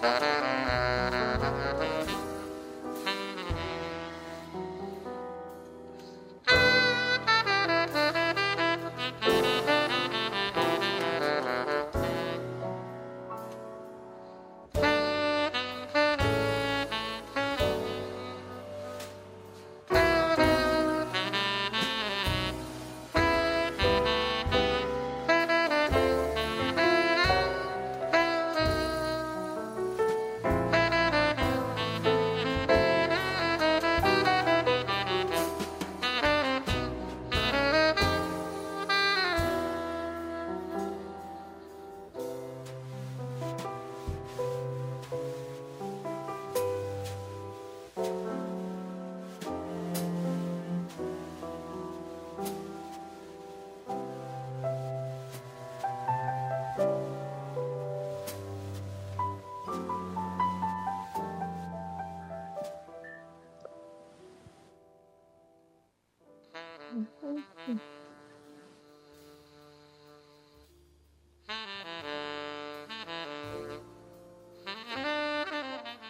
Mm-hmm.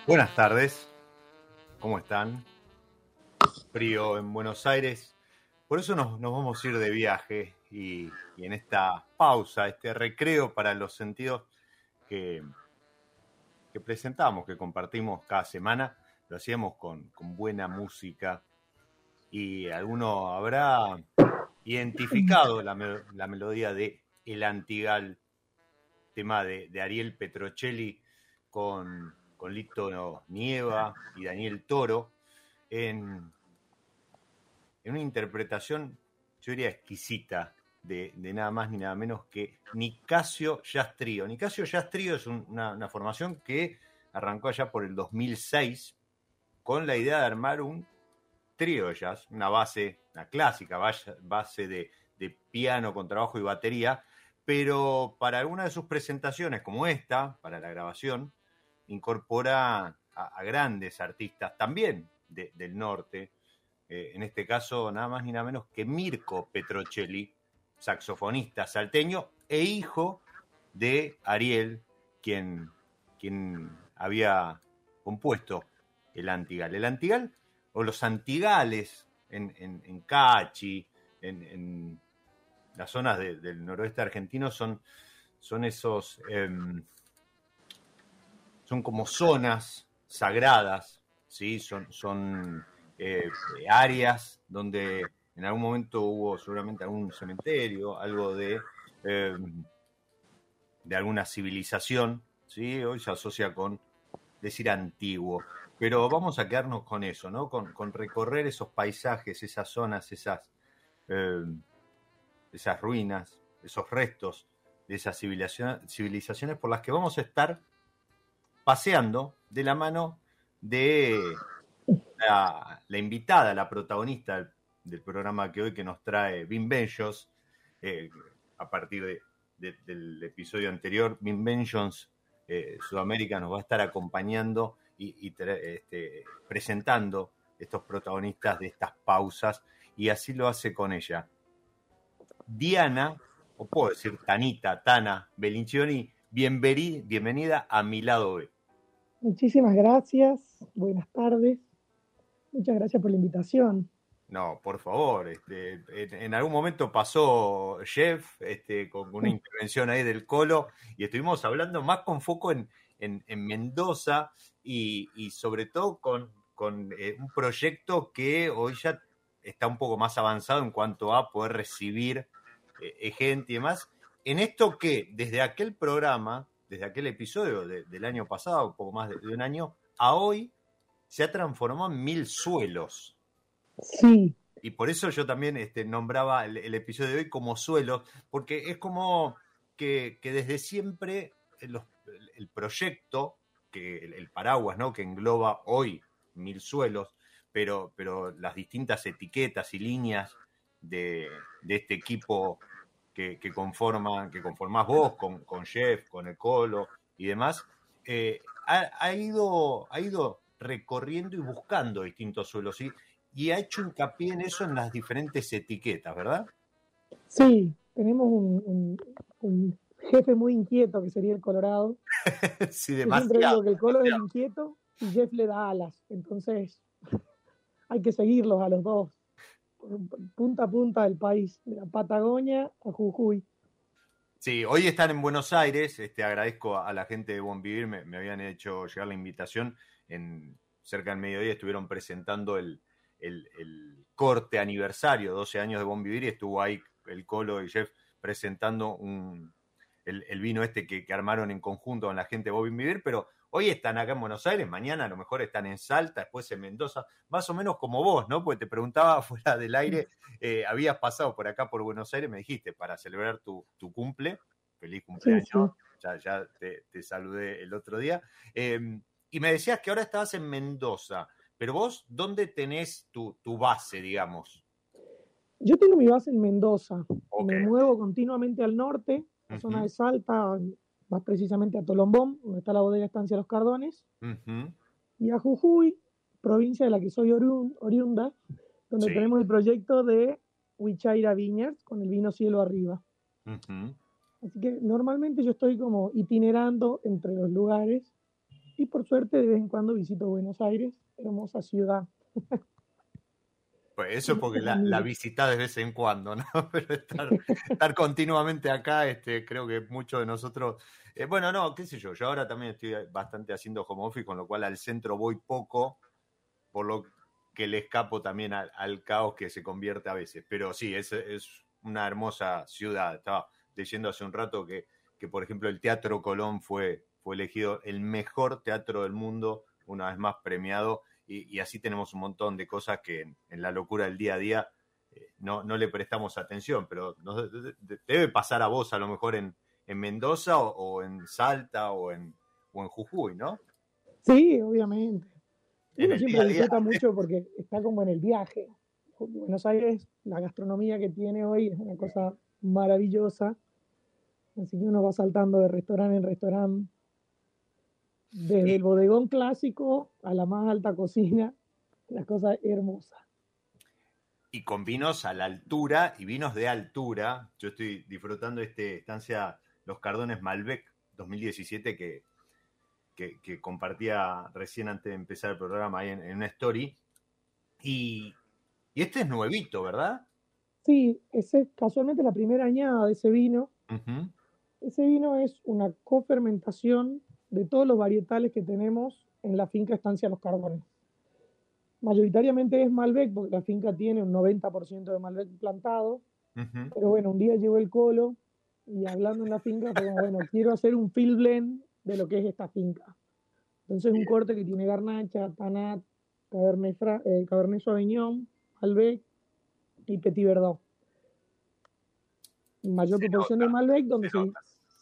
Buenas tardes, ¿cómo están? Frío en Buenos Aires. Por eso nos, vamos a ir de viaje y, en esta pausa, este recreo para los sentidos que, que presentamos, que compartimos cada semana, lo hacíamos con, buena música y alguno habrá identificado la, melodía de El Antigal, tema de, de Ariel Petrocelli con con Lito Nieva y Daniel Toro, en, en una interpretación, yo diría, exquisita de, nada más ni nada menos que Nicasio Jazz Trio. Nicasio Jazz Trio es una, formación que arrancó allá por el 2006 con la idea de armar un trío de jazz, una base, una clásica base de, de piano con trabajo y batería, pero para alguna de sus presentaciones como esta, para la grabación, incorpora a, grandes artistas también del norte, eh, en este caso nada más ni nada menos que Mirko Petrocelli, saxofonista salteño e hijo de Ariel, quien, quien había compuesto el Antigal. El Antigal o los Antigales en, en, Cachi, en, las zonas del noroeste argentino son, son esos... Em, son como zonas sagradas, ¿sí? son, son eh, áreas donde en algún momento hubo seguramente algún cementerio, algo de, em, de alguna civilización, ¿sí? hoy se asocia con decir antiguo. Pero vamos a quedarnos con eso, ¿no? Con, con recorrer esos paisajes, esas zonas, esas, eh, esas ruinas, esos restos de esas civilizaciones por las que vamos a estar paseando de la mano de la, invitada, la protagonista del, programa que hoy que nos trae Vin Benjos, eh, a partir del episodio anterior, Vin eh, Sudamérica nos va a estar acompañando y, este, presentando estos protagonistas de estas pausas y así lo hace con ella. Diana, o puedo decir Tanita, Tana Belincioni, bienvenida a mi lado B. Muchísimas gracias, buenas tardes. Muchas gracias por la invitación. No, por favor, este, en, algún momento pasó Jeff este, con una intervención ahí del Colo y estuvimos hablando más con foco en, Mendoza y, sobre todo con, eh, un proyecto que hoy ya está un poco más avanzado en cuanto a poder recibir eh, gente y demás. En esto que desde aquel programa, desde aquel episodio del año pasado, un poco más de, de un año, a hoy se ha transformado en mil suelos. Sí. Y por eso yo también este, nombraba el, episodio de hoy como suelo, porque es como que, desde siempre el, proyecto, que el, paraguas, ¿no? Que engloba hoy mil suelos, pero, pero las distintas etiquetas y líneas de, este equipo que, conforma, que conformás vos, con, con Jeff, con Ecolo y demás, eh, ha, ido, ha ido recorriendo y buscando distintos suelos. ¿sí? y ha hecho hincapié en eso en las diferentes etiquetas, ¿verdad? Sí, tenemos un, jefe muy inquieto que sería el Colorado. sí, demasiado. siempre digo que el Colo es inquieto y Jeff le da alas, entonces hay que seguirlos a los dos, punta a punta del país, de la Patagonia a Jujuy. Sí, hoy están en Buenos Aires. Este, agradezco a la gente de Bon Vivir, me, habían hecho llegar la invitación. En cerca del mediodía estuvieron presentando el, el, corte aniversario, 12 años de Bon Vivir, y estuvo ahí el Colo y Jeff presentando un, el, vino este que, armaron en conjunto con la gente de Bon Vivir, pero hoy están acá en Buenos Aires, mañana a lo mejor están en Salta, después en Mendoza, más o menos como vos, ¿no? Porque te preguntaba fuera del aire, eh, habías pasado por acá por Buenos Aires, me dijiste, para celebrar tu, cumple, feliz cumpleaños, ya, ya te, saludé el otro día, em, y me decías que ahora estabas en Mendoza. Pero vos, ¿dónde tenés tu, base, digamos? Yo tengo mi base en Mendoza. Me muevo continuamente al norte, la zona de Salta, más precisamente a Tolombón, donde está la bodega Estancia Los Cardones, y a Jujuy, provincia de la que soy oriunda, donde tenemos el proyecto de Huichaira Vineyards con el vino cielo arriba. Así que normalmente yo estoy como itinerando entre los lugares y por suerte de vez en cuando visito Buenos Aires hermosa ciudad. Pues eso porque la, la visita de vez en cuando, ¿no? Pero estar, continuamente acá, este, creo que muchos de nosotros, eh, bueno, no, qué sé yo, yo ahora también estoy bastante haciendo home office, con lo cual al centro voy poco, por lo que le escapo también al, caos que se convierte a veces. Pero sí, es, es una hermosa ciudad. Estaba leyendo hace un rato que, que, por ejemplo, el Teatro Colón fue, fue elegido el mejor teatro del mundo una vez más premiado y, así tenemos un montón de cosas que en, la locura del día a día eh, no, no, le prestamos atención, pero debe pasar a vos a lo mejor en, en Mendoza o, en Salta o en, o en Jujuy, ¿no? Sí, obviamente. Uno siempre disfruta mucho porque está como en el viaje. Buenos Aires, la gastronomía que tiene hoy es una cosa maravillosa. Así que uno va saltando de restaurante en restaurante desde el bodegón clásico a la más alta cocina, la cosa hermosa. Y con vinos a la altura y vinos de altura. Yo estoy disfrutando esta estancia Los Cardones Malbec 2017 que, que, compartía recién antes de empezar el programa ahí en, una story. Y, este es nuevito, ¿verdad? Sí, ese es casualmente la primera añada de ese vino. Ese vino es una cofermentación de todos los varietales que tenemos en la finca Estancia Los Carbones. Mayoritariamente es Malbec, porque la finca tiene un 90% de Malbec plantado, pero bueno, un día llegó el colo y hablando en la finca, fue bueno, quiero hacer un field blend de lo que es esta finca. Entonces un corte que tiene garnacha, tanat, cabernet, eh, cabernet sauvignon, Malbec y petit verdot. mayor proporción de Malbec, donde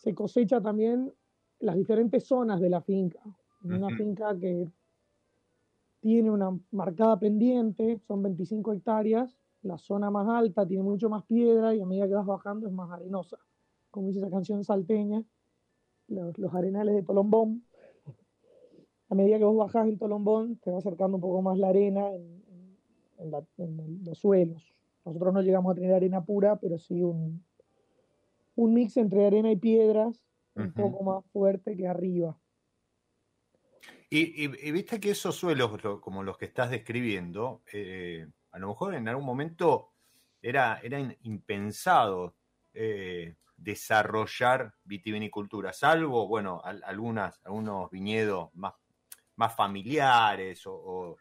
se, cosecha también las diferentes zonas de la finca. Una finca que tiene una marcada pendiente, son 25 hectáreas, la zona más alta tiene mucho más piedra y a medida que vas bajando es más arenosa. Como dice esa canción salteña, los, arenales de Tolombón. A medida que vos bajás en Tolombón, te va acercando un poco más la arena en, los suelos. Nosotros no llegamos a tener arena pura, pero sí un, un mix entre arena y piedras un poco más fuerte que arriba. Y, viste que esos suelos, como los que estás describiendo, eh, a lo mejor en algún momento era, era impensado eh, desarrollar vitivinicultura, salvo, bueno, algunas, algunos viñedos más, más familiares o,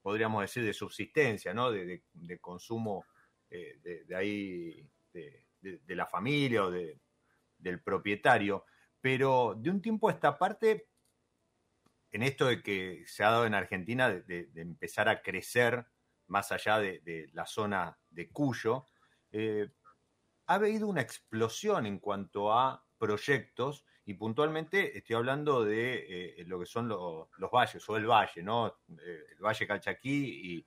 podríamos decir de subsistencia, ¿no? De, consumo eh, de, ahí, de, la familia o del propietario. Pero de un tiempo a esta parte, en esto de que se ha dado en Argentina, de, empezar a crecer más allá de, la zona de Cuyo, eh, ha habido una explosión en cuanto a proyectos y puntualmente estoy hablando de eh, lo que son los valles o el valle, ¿no? Eh, el valle Calchaquí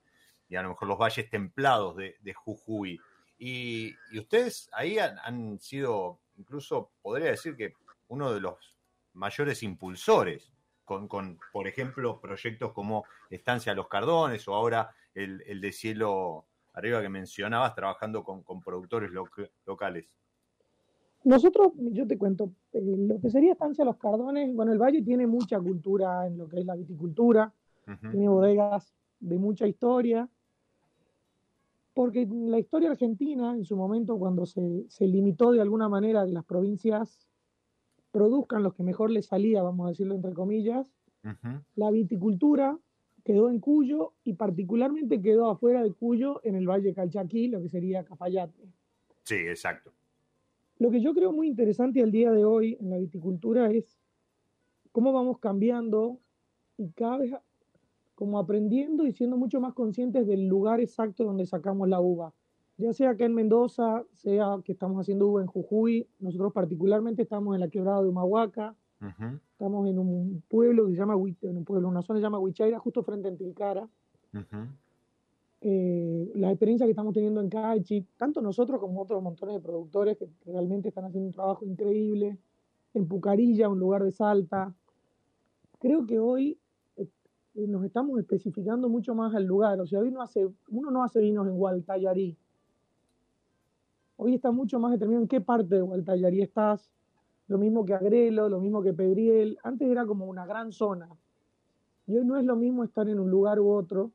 y, a lo mejor los valles templados de, Jujuy. Y, ustedes ahí han, sido, incluso podría decir que uno de los mayores impulsores con, por ejemplo, proyectos como Estancia Los Cardones o ahora el, el de Cielo arriba que mencionabas, trabajando con, productores locales. Nosotros, yo te cuento, eh, lo que sería Estancia Los Cardones, bueno, el Valle tiene mucha cultura en lo que es la viticultura, tiene bodegas de mucha historia, porque la historia argentina, en su momento, cuando se, limitó de alguna manera que las provincias produzcan lo que mejor les salía, vamos a decirlo entre comillas, la viticultura quedó en Cuyo y particularmente quedó afuera de Cuyo en el Valle Calchaquí, lo que sería Cafayate. Sí, exacto. Lo que yo creo muy interesante al día de hoy en la viticultura es cómo vamos cambiando y cada vez como aprendiendo y siendo mucho más conscientes del lugar exacto donde sacamos la uva. Ya sea que en Mendoza, sea que estamos haciendo uva en Jujuy, nosotros particularmente estamos en la quebrada de Humahuaca, Estamos en un pueblo que se llama, en un pueblo, una zona que se llama Huichaira, justo frente a Tilcara. Eh, la experiencia que estamos teniendo en Cachi, tanto nosotros como otros montones de productores que realmente están haciendo un trabajo increíble, en Pucarilla, un lugar de Salta. Creo que hoy nos estamos especificando mucho más al lugar. O sea, hoy no hace, uno no hace vinos en Gualtallarí. Hoy está mucho más determinado en qué parte de Gualtallarí estás, lo mismo que Agrelo, lo mismo que Pedriel. Antes era como una gran zona. Y hoy no es lo mismo estar en un lugar u otro,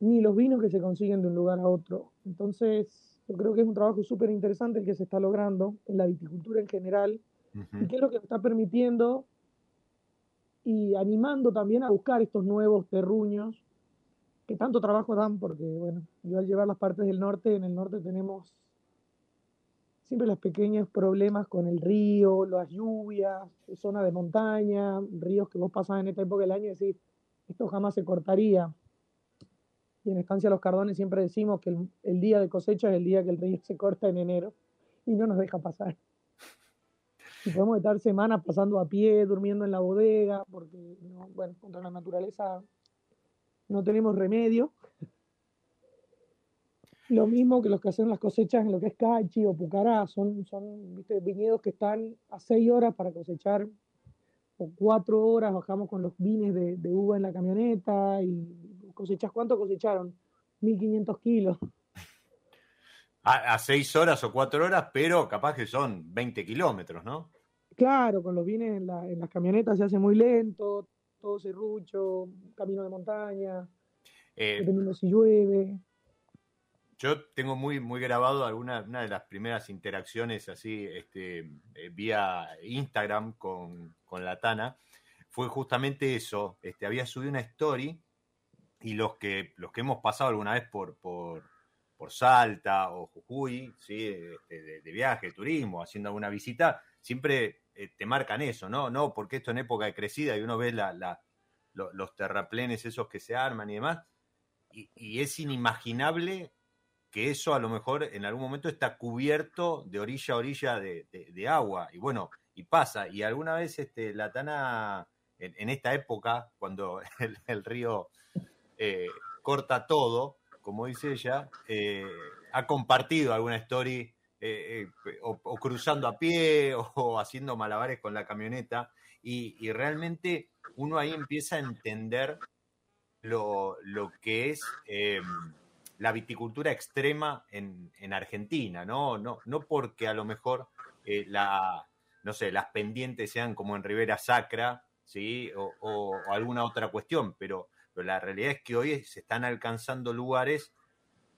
ni los vinos que se consiguen de un lugar a otro. Entonces, yo creo que es un trabajo súper interesante el que se está logrando en la viticultura en general, y que es lo que está permitiendo y animando también a buscar estos nuevos terruños que tanto trabajo dan, porque, bueno, yo al llevar las partes del norte, en el norte tenemos siempre los pequeños problemas con el río, las lluvias, zona de montaña, ríos que vos pasás en esta época del año y decís, esto jamás se cortaría. Y en Estancia Los Cardones siempre decimos que el, día de cosecha es el día que el río se corta en enero y no nos deja pasar. Y podemos estar semanas pasando a pie, durmiendo en la bodega, porque, bueno, contra la naturaleza no tenemos remedio. Lo mismo que los que hacen las cosechas en lo que es Cachi o Pucará, son, son viñedos que están a seis horas para cosechar, o cuatro horas bajamos con los vines de, uva en la camioneta y cosechas, ¿cuánto cosecharon? 1500 kilos. A, seis horas o cuatro horas, pero capaz que son 20 kilómetros, ¿no? Claro, con los vines en, en las camionetas se hace muy lento, todo serrucho, camino de montaña, eh, dependiendo si llueve. Yo tengo muy, muy grabado alguna una de las primeras interacciones así este, eh, vía Instagram con, la Tana. Fue justamente eso. Este, había subido una story y los que, los que hemos pasado alguna vez por, por, Salta o Jujuy, ¿sí? Este, de, viaje, turismo, haciendo alguna visita, siempre eh, te marcan eso, ¿no? No, porque esto en época de crecida y uno ve los terraplenes esos que se arman y demás. y es inimaginable que eso a lo mejor en algún momento está cubierto de orilla a orilla de, agua. Y bueno, y pasa. Y alguna vez este, la Tana, en, esta época, cuando el, río eh, corta todo, como dice ella, eh, ha compartido alguna story eh, o, cruzando a pie o, haciendo malabares con la camioneta. Y, realmente uno ahí empieza a entender lo, lo que es la viticultura extrema en, Argentina, ¿no? ¿no? No porque a lo mejor eh, la, no sé, las pendientes sean como en Ribera Sacra, ¿sí? O, alguna otra cuestión, pero, la realidad es que hoy se están alcanzando lugares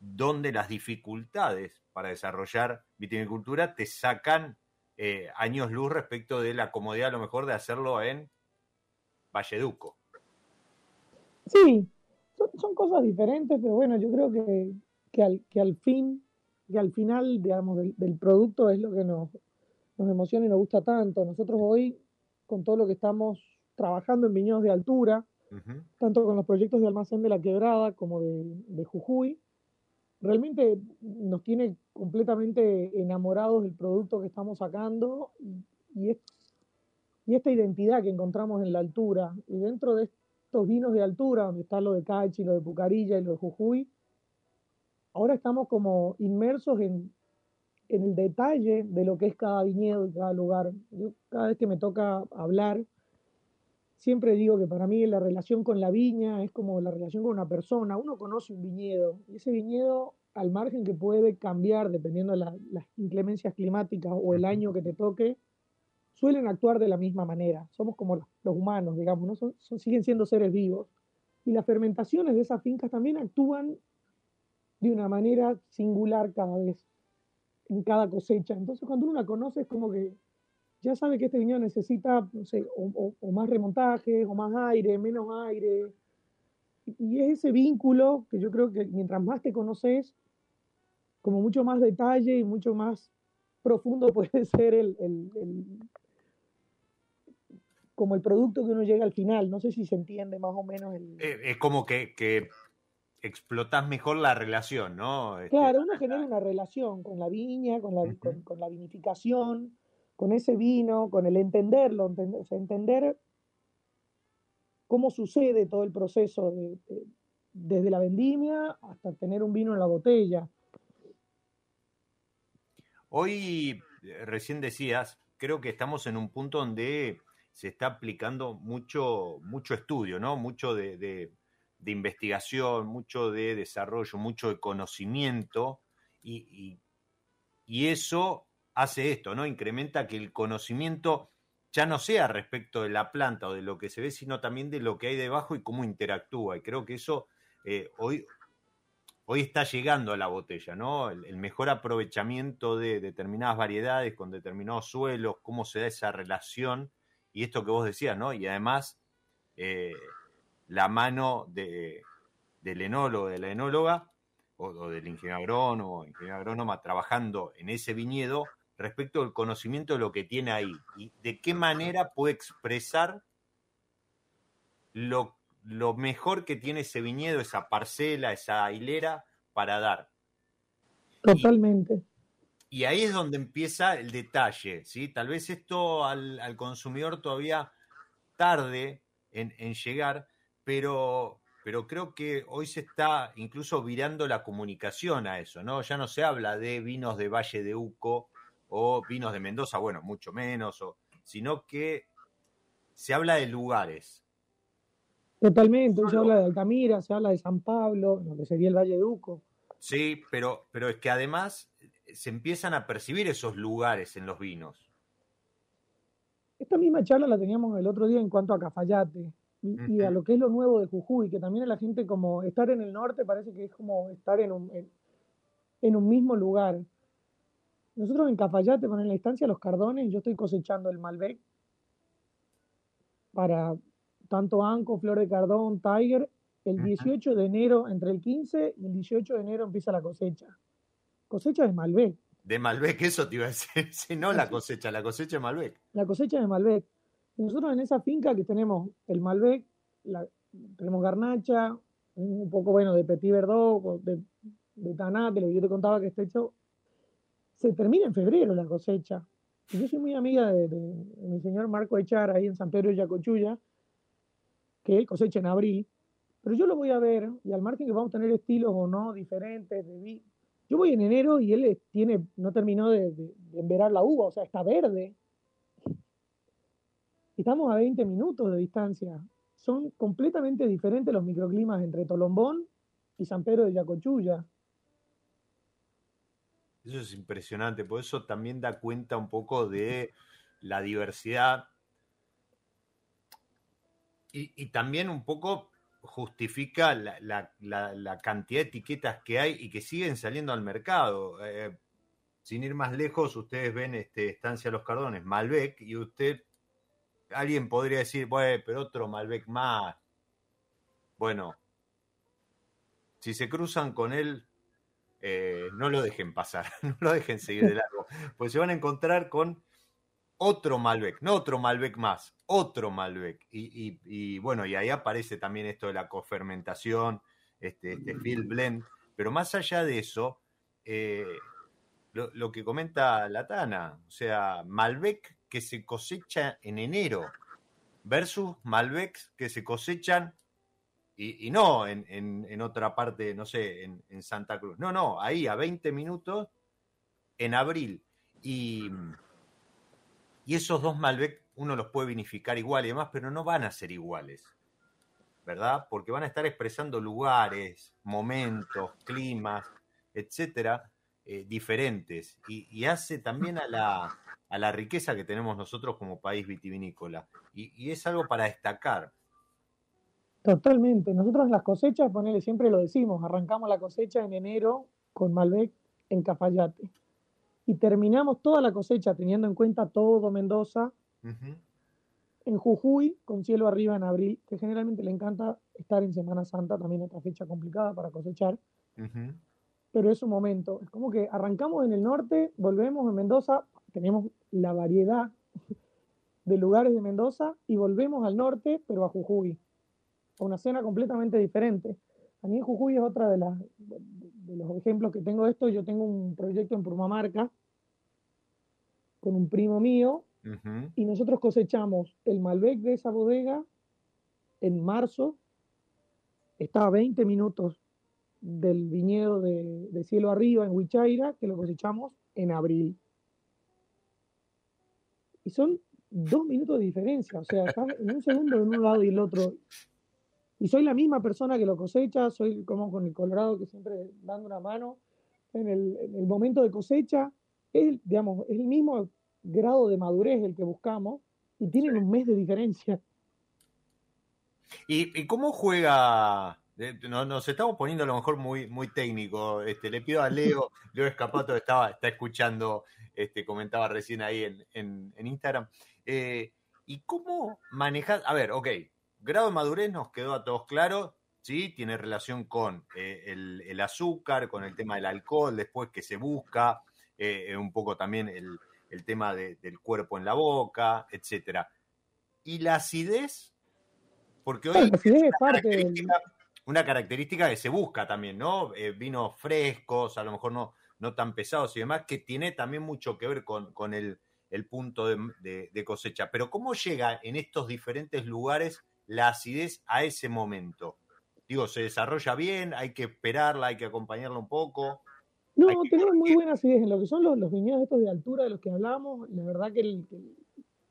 donde las dificultades para desarrollar viticultura te sacan eh, años luz respecto de la comodidad a lo mejor de hacerlo en Valleduco. Sí, son, cosas diferentes, pero bueno, yo creo que, que, al, que al fin, que al final, digamos, del, producto es lo que nos, nos emociona y nos gusta tanto. Nosotros hoy, con todo lo que estamos trabajando en viñedos de altura, tanto con los proyectos de almacén de la quebrada como de, de, Jujuy, realmente nos tiene completamente enamorados del producto que estamos sacando y, y, y, esta identidad que encontramos en la altura. Y dentro de, estos vinos de altura, donde está lo de Cachi, lo de Pucarilla y lo de Jujuy, ahora estamos como inmersos en, el detalle de lo que es cada viñedo y cada lugar. Yo cada vez que me toca hablar, siempre digo que para mí la relación con la viña es como la relación con una persona. Uno conoce un viñedo y ese viñedo, al margen que puede cambiar dependiendo de las inclemencias climáticas o el año que te toque, suelen actuar de la misma manera. Somos como los, humanos, digamos, ¿no? Son, siguen siendo seres vivos. Y las fermentaciones de esas fincas también actúan de una manera singular cada vez, en cada cosecha. Entonces, cuando uno la conoce, es como que ya sabe que este viñedo necesita, no sé, o, más remontajes, o más aire, menos aire. Y es ese vínculo que yo creo que mientras más te conoces, como mucho más detalle y mucho más profundo puede ser el, como el producto que uno llega al final. No sé si se entiende más o menos. El... Eh, es como que, que explotas mejor la relación, ¿no? Este, claro, uno genera una relación con la viña, con la, con, la vinificación, con ese vino, con el entenderlo, entender, entender cómo sucede todo el proceso desde la vendimia hasta tener un vino en la botella. Hoy, eh, recién decías, creo que estamos en un punto donde se está aplicando mucho, mucho estudio, ¿no? Mucho de, investigación, mucho de desarrollo, mucho de conocimiento, y, eso hace esto, ¿no? Incrementa que el conocimiento ya no sea respecto de la planta o de lo que se ve, sino también de lo que hay debajo y cómo interactúa. Y creo que eso eh, hoy, hoy está llegando a la botella, ¿no? el, mejor aprovechamiento de determinadas variedades con determinados suelos, cómo se da esa relación y esto que vos decías, ¿no? Y además, eh, la mano de, del enólogo, de la enóloga, o, del ingeniero agrónomo, ingeniero agrónoma, trabajando en ese viñedo respecto al conocimiento de lo que tiene ahí y de qué manera puede expresar lo, lo mejor que tiene ese viñedo, esa parcela, esa hilera para dar. Totalmente. Y ahí es donde empieza el detalle, ¿sí? Tal vez esto al, consumidor todavía tarde en, llegar, pero, pero creo que hoy se está incluso virando la comunicación a eso, ¿no? Ya no se habla de vinos de Valle de Uco o vinos de Mendoza, bueno, mucho menos, sino que se habla de lugares. Totalmente, se habla de Altamira, se habla de San Pablo, donde sería el Valle de Uco. Sí, pero, pero es que además se empiezan a percibir esos lugares en los vinos. Esta misma charla la teníamos el otro día en cuanto a Cafayate y, a lo que es lo nuevo de Jujuy, que también a la gente como estar en el norte parece que es como estar en un, en, un mismo lugar. Nosotros en Cafayate, con la instancia Los Cardones, yo estoy cosechando el Malbec para tanto Anco, Flor de Cardón, Tiger. El 18 de enero, entre el 15 y el 18 de enero empieza la cosecha cosecha de Malbec. De Malbec, eso te iba a decir. Si no la cosecha, la cosecha de Malbec. La cosecha de Malbec. Nosotros en esa finca que tenemos el Malbec, tenemos garnacha, un poco bueno de Petit Verdot, de de Tanate, lo que yo te contaba que está hecho, se termina en febrero la cosecha. Y yo soy muy amiga de, mi señor Marco Echar ahí en San Pedro de Yacochulla, que él cosecha en abril, pero yo lo voy a ver, y al margen que vamos a tener estilos o no diferentes, yo voy en enero y él tiene, no terminó de, enverar la uva, o sea, está verde. Estamos a 20 minutos de distancia. Son completamente diferentes los microclimas entre Tolombón y San Pedro de Yacochulla. Eso es impresionante, por eso también da cuenta un poco de la diversidad y, también un poco justifica la, cantidad de etiquetas que hay y que siguen saliendo al mercado. Eh, sin ir más lejos, ustedes ven este, Estancia Los Cardones, Malbec, y usted, alguien podría decir, bueno, pero otro Malbec más. Bueno, si se cruzan con él, eh, no lo dejen pasar, no lo dejen seguir de largo, pues se van a encontrar con otro Malbec, no otro Malbec más, otro Malbec. Y, bueno, y ahí aparece también esto de la cofermentación, este, este field blend, pero más allá de eso, eh, lo, que comenta Latana, o sea, Malbec que se cosecha en enero versus Malbecs que se cosechan y, no en, otra parte, no sé, en, Santa Cruz. No, no, ahí a 20 minutos en abril. Y, y esos dos Malbec uno los puede vinificar igual y demás, pero no van a ser iguales. ¿Verdad? Porque van a estar expresando lugares, momentos, climas, etcétera, eh, diferentes. Y, hace también a la, a la riqueza que tenemos nosotros como país vitivinícola. Y, y es algo para destacar. Totalmente. Nosotros las cosechas, ponele, siempre lo decimos, arrancamos la cosecha en enero con Malbec en Cafayate. Y terminamos toda la cosecha teniendo en cuenta todo Mendoza en Jujuy con cielo arriba en abril, que generalmente le encanta estar en Semana Santa, también otra fecha complicada para cosechar. Pero es un momento. Es como que arrancamos en el norte, volvemos en Mendoza, tenemos la variedad de lugares de Mendoza y volvemos al norte, pero a Jujuy una cena completamente diferente. A mí Jujuy es otra de, las, de los ejemplos que tengo de esto. Yo tengo un proyecto en Purmamarca con un primo mío y nosotros cosechamos el Malbec de esa bodega en marzo. Está a 20 minutos del viñedo de, de cielo arriba en Huichaira, que lo cosechamos en abril. Y son dos minutos de diferencia, o sea, en un segundo de un lado y el otro. Y soy la misma persona que lo cosecha, soy como con el Colorado que siempre dando una mano. En el, momento de cosecha, es, digamos, es el mismo grado de madurez el que buscamos y tienen un mes de diferencia. ¿Y, cómo juega? Nos, estamos poniendo a lo mejor muy, muy técnico. Este, le pido a Leo, Leo Escapato estaba, está escuchando, este, comentaba recién ahí en, Instagram. Eh, ¿Y cómo manejar? A ver, ok, grado de madurez nos quedó a todos claro, ¿sí? Tiene relación con eh, el, azúcar, con el tema del alcohol, después que se busca, eh, un poco también el, tema del cuerpo en la boca, etcétera. ¿Y la acidez? Porque hoy es una, característica, una característica que se busca también, ¿no? Eh, vinos frescos, a lo mejor no, no tan pesados y demás, que tiene también mucho que ver con, el, punto de, cosecha. Pero ¿cómo llega en estos diferentes lugares la acidez a ese momento? Digo, ¿se desarrolla bien? ¿Hay que esperarla? ¿Hay que acompañarla un poco? No, tenemos muy buena acidez en lo que son los, los viñedos estos de altura de los que hablamos. La verdad que,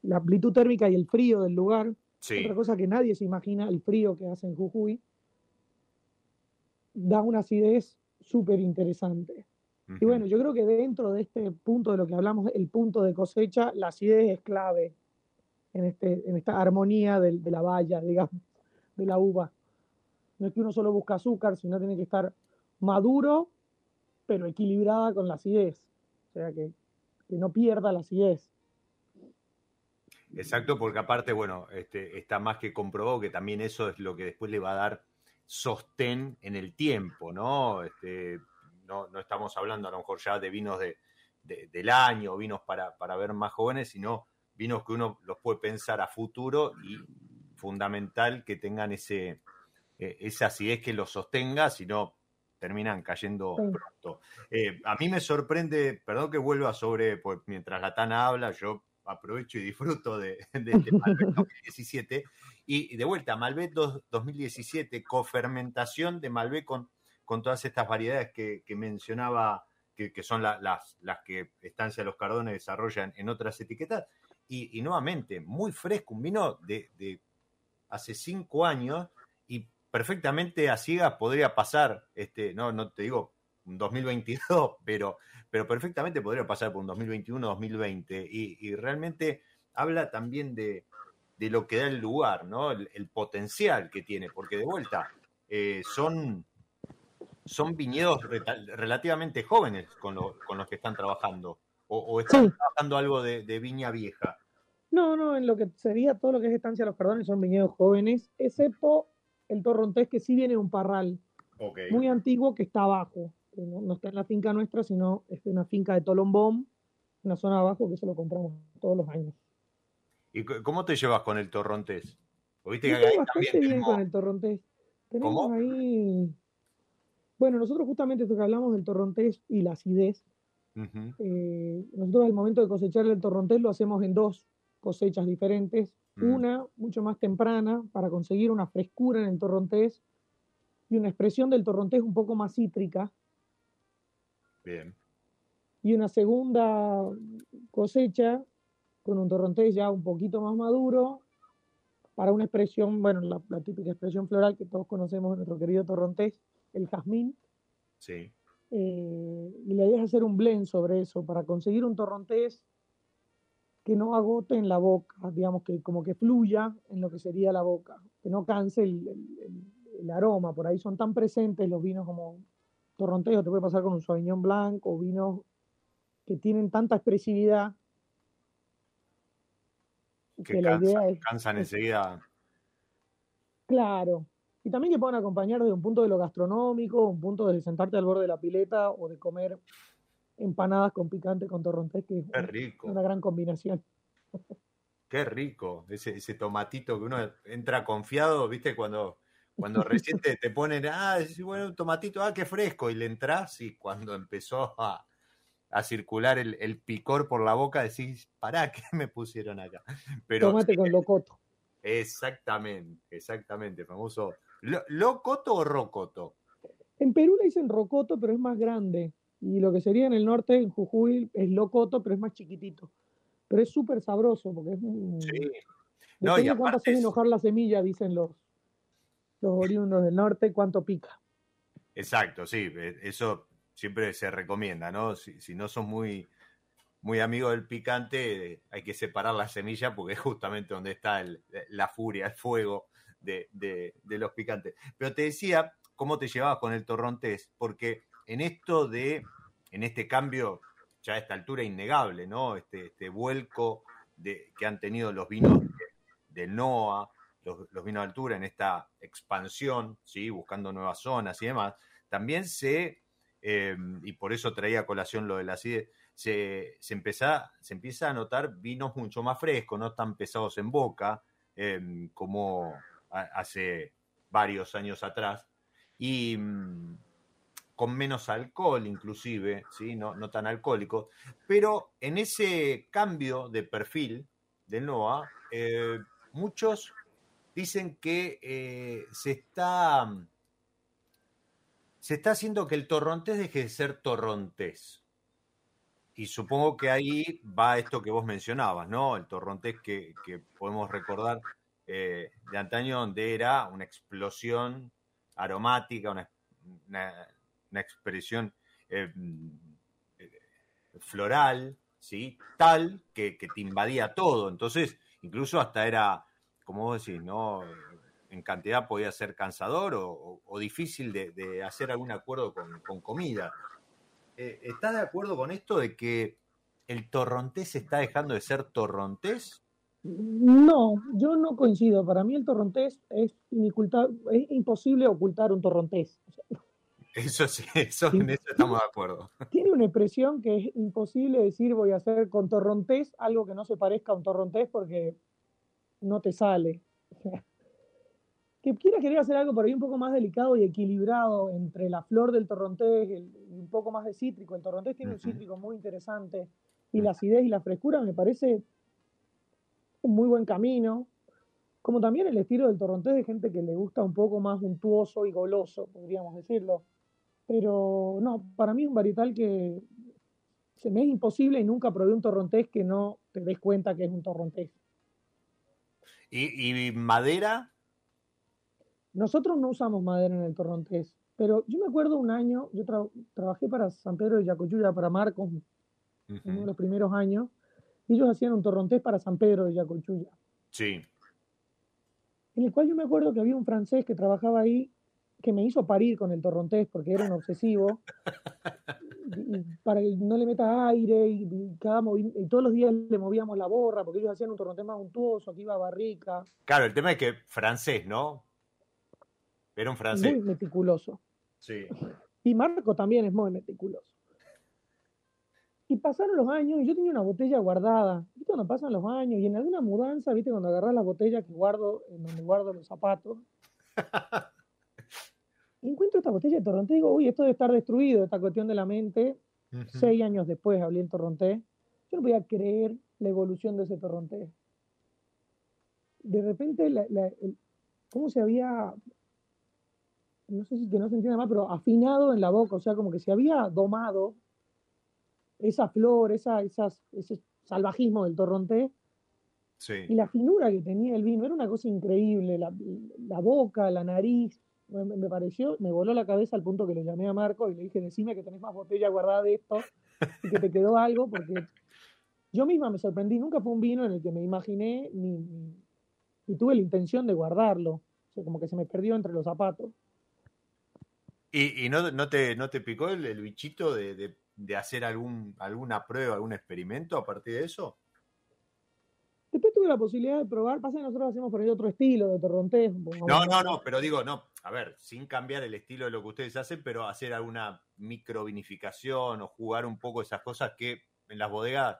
la amplitud térmica y el frío del lugar, otra cosa que nadie se imagina, el frío que hace en Jujuy, da una acidez súper interesante. Y bueno, yo creo que dentro de este punto de lo que hablamos, el punto de cosecha, la acidez es clave en, este, en esta armonía de, la valla, digamos, de la uva. No es que uno solo busca azúcar, sino tiene que estar maduro, pero equilibrada con la acidez. O sea, que, no pierda la acidez. Exacto, porque aparte, bueno, este, está más que comprobado que también eso es lo que después le va a dar sostén en el tiempo, ¿no? Este, no, no estamos hablando a lo mejor ya de vinos de, del año, vinos para, para ver más jóvenes, sino vinos que uno los puede pensar a futuro y fundamental que tengan ese, eh, esa acidez que los sostenga, sino terminan cayendo pronto. Eh, a mí me sorprende, perdón que vuelva sobre, pues mientras la Tana habla, yo aprovecho y disfruto de, este Malbec 2017. Y, de vuelta, Malbec 2017, cofermentación de Malbec con, con todas estas variedades que, mencionaba, que, son las, las que Estancia Los Cardones desarrollan en otras etiquetas. Y, nuevamente, muy fresco, un vino de, de hace cinco años y perfectamente a ciegas podría pasar, este, no, no te digo un 2022, pero, pero perfectamente podría pasar por un 2021, 2020. Y, realmente habla también de, lo que da el lugar, ¿no? El, potencial que tiene, porque de vuelta eh, son, son viñedos relativamente jóvenes con, con, los que están trabajando, o, están trabajando algo de, viña vieja. No, no, en lo que sería todo lo que es estancia los cardones son viñedos jóvenes, excepto el torrontés que sí viene de un parral muy antiguo que está abajo. No, está en la finca nuestra, sino es una finca de Tolombón, una zona abajo que eso lo compramos todos los años. ¿Y cómo te llevas con el torrontés? ¿Viste que bastante bien con el torrontés. Tenemos ahí. Bueno, nosotros justamente esto que hablamos del torrontés y la acidez. Eh, nosotros al momento de cosechar el torrontés lo hacemos en dos cosechas diferentes. Mm. Una mucho más temprana para conseguir una frescura en el torrontés y una expresión del torrontés un poco más cítrica. Bien. Y una segunda cosecha con un torrontés ya un poquito más maduro para una expresión, bueno, la, típica expresión floral que todos conocemos de nuestro querido torrontés, el jazmín. Sí. Eh, y la idea es hacer un blend sobre eso para conseguir un torrontés que no agote en la boca, digamos que como que fluya en lo que sería la boca, que no canse el, aroma. Por ahí son tan presentes los vinos como Torrontejo, te puede pasar con un Sauvignon Blanc o vinos que tienen tanta expresividad que, la idea es, cansan enseguida. Claro. Y también que puedan acompañar desde un punto de lo gastronómico, un punto de sentarte al borde de la pileta o de comer empanadas con picante con torrontés, que es una gran combinación. Qué rico, ese, ese tomatito que uno entra confiado, viste, cuando, cuando recién te, ponen, ah, bueno, un tomatito, ah, qué fresco, y le entras y cuando empezó a, circular el, picor por la boca decís, pará, ¿qué me pusieron acá? Pero, Tomate con locoto. Exactamente, exactamente, famoso. ¿Locoto o rocoto? En Perú le dicen rocoto, pero es más grande. Y lo que sería en el norte, en Jujuy, es locoto, pero es más chiquitito. Pero es súper sabroso, porque es un... Sí. No, y cuánto hace enojar la semilla, dicen los, los oriundos del norte, cuánto pica. Exacto, sí, e, eso siempre se recomienda, ¿no? Si, no son muy, muy amigos del picante, hay que separar la semilla porque es justamente donde está la furia, el fuego de, de, los picantes. Pero te decía, ¿cómo te llevabas con el torrontés? Porque en esto de, en este cambio, ya a esta altura innegable, ¿no? Este, este vuelco de, que han tenido los vinos del NOA, los, vinos de altura en esta expansión, ¿sí? Buscando nuevas zonas y demás, también se, em, y por eso traía a colación lo de la se, se, empieza, se empieza a notar vinos mucho más frescos, no tan pesados en boca, em, como hace varios años atrás. Y, mm, con menos alcohol inclusive, ¿sí? no, no tan alcohólico, pero en ese cambio de perfil del NOA, eh, muchos dicen que eh, se está se está haciendo que el torrontés deje de ser torrontés. Y supongo que ahí va esto que vos mencionabas, ¿no? El torrontés que, podemos recordar eh, de antaño, donde era una explosión aromática, una, una expresión eh, eh, floral, ¿sí? Tal que, te invadía todo. Entonces, incluso hasta era, como vos decís, ¿no? En cantidad podía ser cansador o, difícil de, hacer algún acuerdo con, comida. Eh, ¿Estás de acuerdo con esto de que el torrontés está dejando de ser torrontés? No, yo no coincido. Para mí el torrontés es, es imposible ocultar un torrontés. Eso sí, eso, en eso estamos de acuerdo. Tiene una expresión que es imposible decir voy a hacer con torrontés algo que no se parezca a un torrontés porque no te sale. que quiera querer hacer algo por ahí un poco más delicado y equilibrado entre la flor del torrontés y un poco más de cítrico. El torrontés tiene un cítrico muy interesante y la acidez y la frescura me parece un muy buen camino. Como también el estilo del torrontés de gente que le gusta un poco más untuoso y goloso, podríamos decirlo. Pero no, para mí es un varietal que se me es imposible y nunca probé un torrontés que no te des cuenta que es un torrontés. ¿Y, madera? Nosotros no usamos madera en el torrontés, pero yo me acuerdo un año, yo trabajé para San Pedro de Yacochulla, para Marcos, en uno de los primeros años, ellos hacían un torrontés para San Pedro de Yacochulla. Sí. En el cual yo me acuerdo que había un francés que trabajaba ahí que me hizo parir con el torrontés porque era un obsesivo. para que no le meta aire y, cada y todos los días le movíamos la borra porque ellos hacían un torrontés más untuoso, que iba a barrica. Claro, el tema es que francés, ¿no? Era un francés. Muy meticuloso. Sí. Y Marco también es muy meticuloso. Y pasaron los años y yo tenía una botella guardada. ¿Viste cuando pasan los años? Y en alguna mudanza, ¿viste? Cuando agarras la botella que guardo, en donde guardo los zapatos. encuentro esta botella de Torronté y digo, uy, esto debe estar destruido, esta cuestión de la mente. Seis años después hablé en Torronté. Yo no podía creer la evolución de ese Torronté. De repente, cómo se había, no sé si que no se entiende mal, pero afinado en la boca, o sea, como que se había domado esa flor, esa, esas, ese salvajismo del Torronté. Y la finura que tenía el vino era una cosa increíble, la, la boca, la nariz, me, pareció, me voló la cabeza al punto que le llamé a Marco y le dije, decime que tenés más botella guardada de esto y que te quedó algo, porque yo misma me sorprendí, nunca fue un vino en el que me imaginé ni, ni, tuve la intención de guardarlo, o sea, como que se me perdió entre los zapatos. ¿Y, y no, no, te, no te picó el, bichito de, de, de, hacer algún, alguna prueba, algún experimento a partir de eso? Después tuve la posibilidad de probar, pasa que nosotros hacemos por ahí otro estilo de torrontés. No, no, no, pero digo, no, a ver, sin cambiar el estilo de lo que ustedes hacen, pero hacer alguna microvinificación o jugar un poco esas cosas que en las bodegas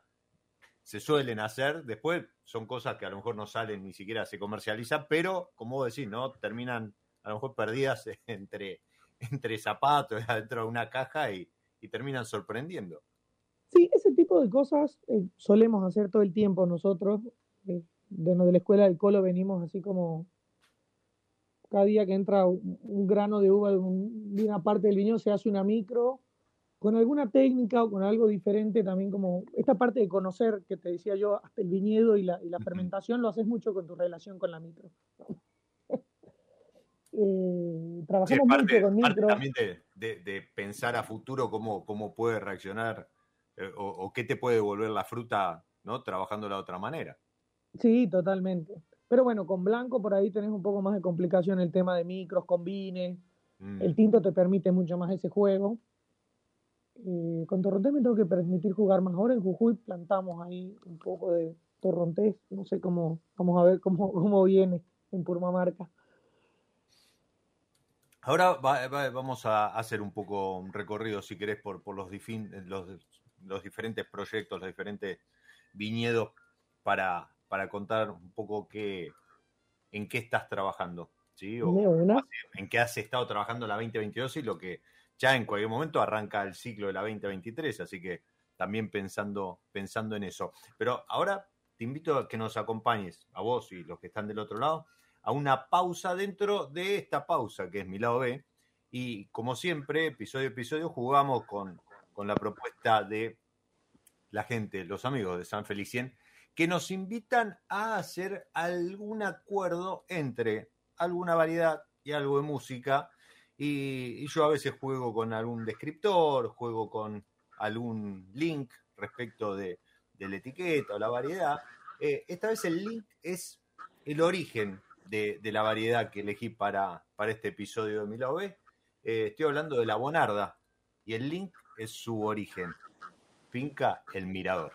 se suelen hacer. Después son cosas que a lo mejor no salen, ni siquiera se comercializan, pero como vos decís, ¿no? Terminan a lo mejor perdidas entre, entre zapatos, dentro de una caja y, terminan sorprendiendo. Sí, ese tipo de cosas eh, solemos hacer todo el tiempo nosotros. Eh, de, de la escuela del Colo venimos así como cada día que entra un, grano de uva de, una parte del viñedo se hace una micro con alguna técnica o con algo diferente también como esta parte de conocer que te decía yo hasta el viñedo y la, fermentación lo haces mucho con tu relación con la micro eh, trabajamos mucho con micro también de, pensar a futuro cómo, cómo puede reaccionar eh, o, o, qué te puede devolver la fruta no trabajando de otra manera sí totalmente pero bueno, con blanco por ahí tenés un poco más de complicación el tema de micros, combines. Mm. El tinto te permite mucho más ese juego. Eh, con torrontés me tengo que permitir jugar más. Ahora en Jujuy plantamos ahí un poco de torrontés. No sé cómo, vamos a ver cómo, cómo viene en Purmamarca. Ahora vamos a hacer un poco un recorrido, si querés, por, por los, los, los diferentes proyectos, los diferentes viñedos para, para contar un poco qué, en qué estás trabajando, ¿sí? en qué has estado trabajando la 2022 y lo que ya en cualquier momento arranca el ciclo de la 2023, así que también pensando, pensando en eso. Pero ahora te invito a que nos acompañes, a vos y los que están del otro lado, a una pausa dentro de esta pausa que es mi lado B. Y como siempre, episodio a episodio, jugamos con, con la propuesta de la gente, los amigos de San Felicien, que nos invitan a hacer algún acuerdo entre alguna variedad y algo de música. Y, yo a veces juego con algún descriptor, juego con algún link respecto de, la etiqueta o la variedad. Eh, esta vez el link es el origen de, la variedad que elegí para, para este episodio de Milao B. Eh, estoy hablando de la Bonarda y el link es su origen. Finca El Mirador.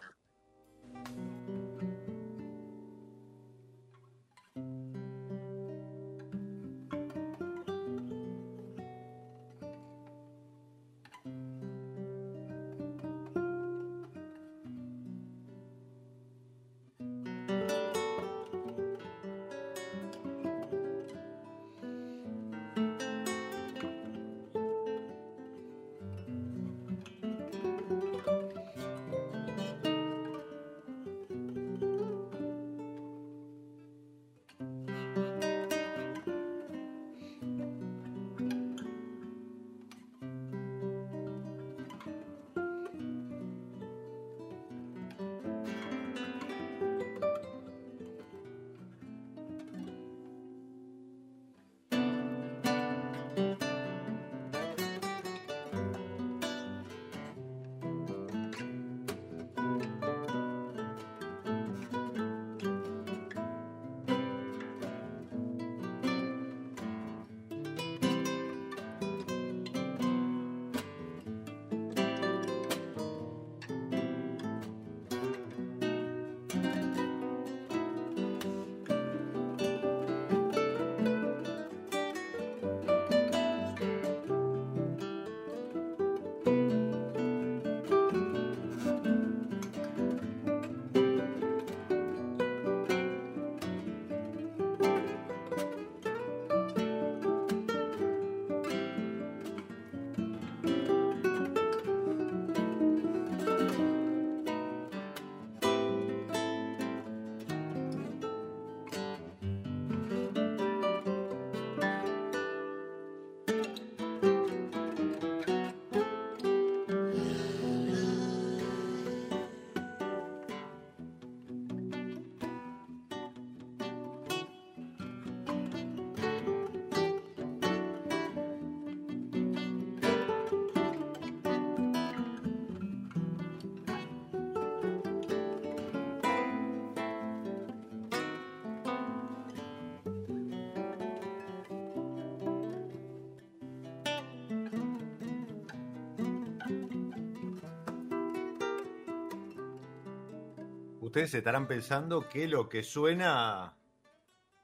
Ustedes estarán pensando que lo que suena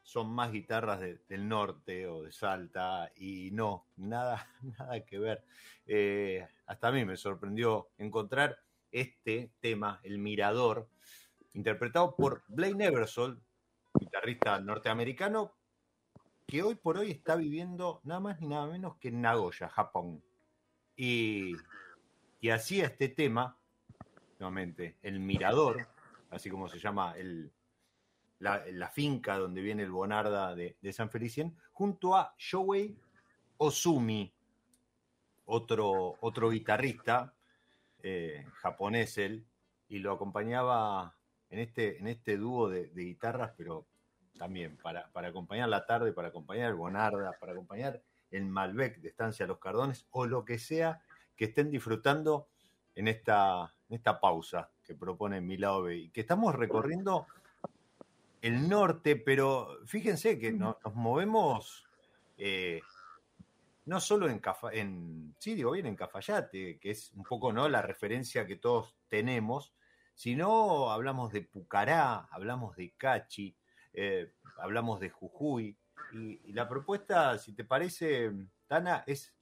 son más guitarras del norte o de Salta y no, nada, nada que ver. Eh, hasta a mí me sorprendió encontrar este tema, El Mirador, interpretado por Blaine Eversole, guitarrista norteamericano, que hoy por hoy está viviendo nada más ni nada menos que en Nagoya, Japón. Y, y hacía este tema, nuevamente, El Mirador, así como se llama el, la, finca donde viene el Bonarda de, San Felicien, junto a Shoei Osumi, otro, otro guitarrista eh, japonés él, y lo acompañaba en este, en este dúo de, guitarras, pero también para, para, acompañar la tarde, para acompañar el Bonarda, para acompañar el Malbec de Estancia Los Cardones, o lo que sea que estén disfrutando en esta, en esta pausa que propone Milao y que estamos recorriendo el norte, pero fíjense que nos, movemos eh, no solo en, en, sí, digo bien, en Cafayate, que es un poco no la referencia que todos tenemos, sino hablamos de Pucará, hablamos de Cachi, eh, hablamos de Jujuy, y, la propuesta, si te parece, Tana, es,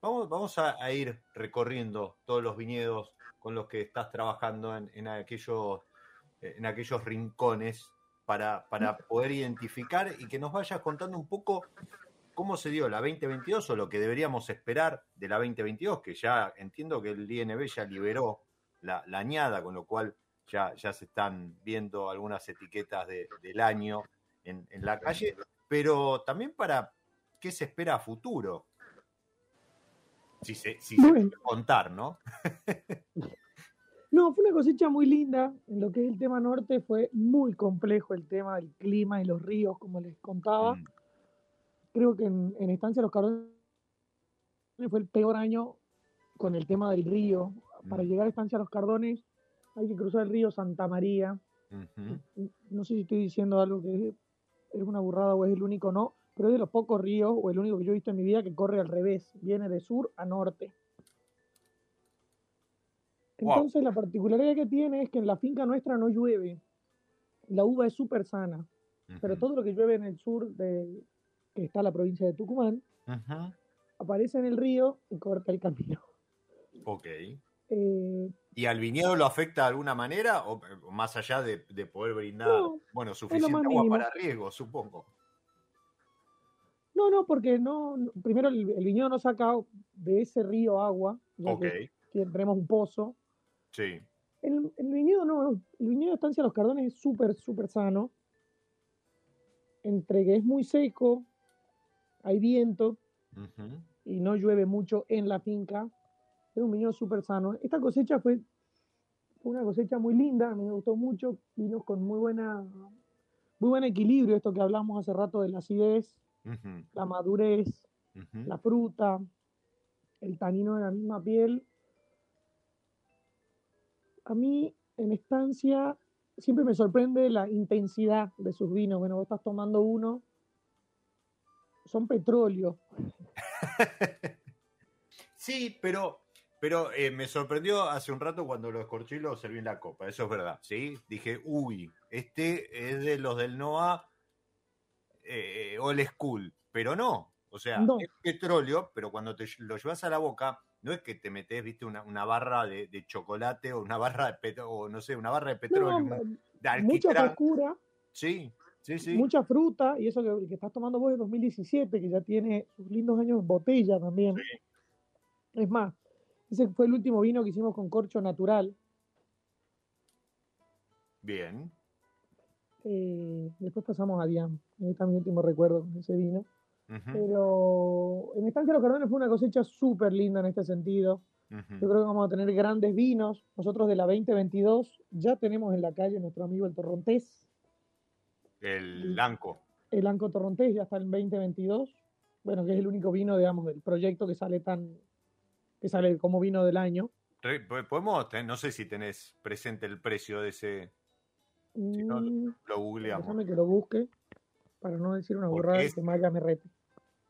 vamos, vamos a, ir recorriendo todos los viñedos con los que estás trabajando en, aquellos, en aquellos rincones para, para poder identificar y que nos vayas contando un poco cómo se dio la 2022 o lo que deberíamos esperar de la 2022, que ya entiendo que el INB ya liberó la, añada, con lo cual ya, ya se están viendo algunas etiquetas del año en, la calle, pero también para qué se espera a futuro. Si se, si puede contar, ¿no? No, fue una cosecha muy linda. En lo que es el tema norte fue muy complejo el tema del clima y los ríos, como les contaba. Mm. Creo que en, Estancia Los Cardones fue el peor año con el tema del río. Para mm. llegar a Estancia Los Cardones hay que cruzar el río Santa María. No sé si estoy diciendo algo que es una burrada o es el único no, pero es de los pocos ríos o el único que yo he visto en mi vida que corre al revés, viene de sur a norte. Entonces la particularidad que tiene es que en la finca nuestra no llueve. La uva es súper sana. Pero todo lo que llueve en el sur de que está la provincia de Tucumán, aparece en el río y corta el camino. Ok. Eh, ¿Y al viñedo lo afecta de alguna manera? ¿O, más allá de, poder brindar, bueno, suficiente agua para riego, supongo? No, no, porque no, primero el, viñedo no saca de ese río agua, ok. tenemos un pozo, Sí. El, viñedo no, el viñedo de Estancia Los Cardones es súper, súper sano. Entre que es muy seco, hay viento y no llueve mucho en la finca. Es un viñedo súper sano. Esta cosecha fue, una cosecha muy linda, me gustó mucho. Vino con muy buena, muy buen equilibrio, esto que hablamos hace rato de la acidez, la madurez, la fruta, el tanino de la misma piel a mí en estancia siempre me sorprende la intensidad de sus vinos. Bueno, vos estás tomando uno, son petróleo. sí, pero, pero eh, me sorprendió hace un rato cuando lo escorché y lo serví en la copa, eso es verdad, ¿sí? Dije, uy, este es de los del NOA eh, old school, pero no, o sea, es petróleo, pero cuando te lo llevas a la boca, no es que te metes, viste, una, barra de, chocolate o una barra de petróleo, o no sé, una barra de petróleo. mucha frescura. Sí, sí, sí. Mucha fruta, y eso que, estás tomando vos de 2017, que ya tiene sus lindos años en botella también. Es más, ese fue el último vino que hicimos con corcho natural. Bien. Eh, después pasamos a Diam. Este es mi último recuerdo de ese vino. Pero en Estancia Los Cardones fue una cosecha súper linda en este sentido. Yo creo que vamos a tener grandes vinos. Nosotros de la 2022 ya tenemos en la calle nuestro amigo el Torrontés. El Lanco. El Lanco Torrontés ya está en 2022. Bueno, que es el único vino, digamos, del proyecto que sale tan. que sale como vino del año. Podemos, no sé si tenés presente el precio de ese. Si no, mm, lo googleamos. Déjame que lo busque para no decir una burrada que Maya me rete.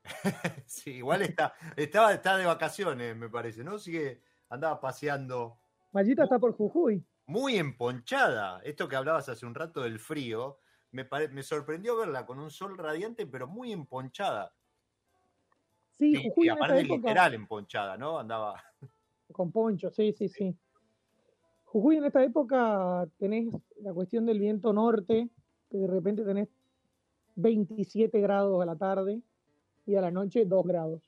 sí, igual está, estaba, de vacaciones, me parece, ¿no? Sigue, andaba paseando. Mayita está por Jujuy. muy emponchada. Esto que hablabas hace un rato del frío, me, me sorprendió verla con un sol radiante, pero muy emponchada. Sí, Jujuy y, aparte literal emponchada, ¿no? Andaba. Con poncho, sí, sí, sí. Jujuy en esta época tenés la cuestión del viento norte, que de repente tenés 27 grados a la tarde y a la noche 2 grados.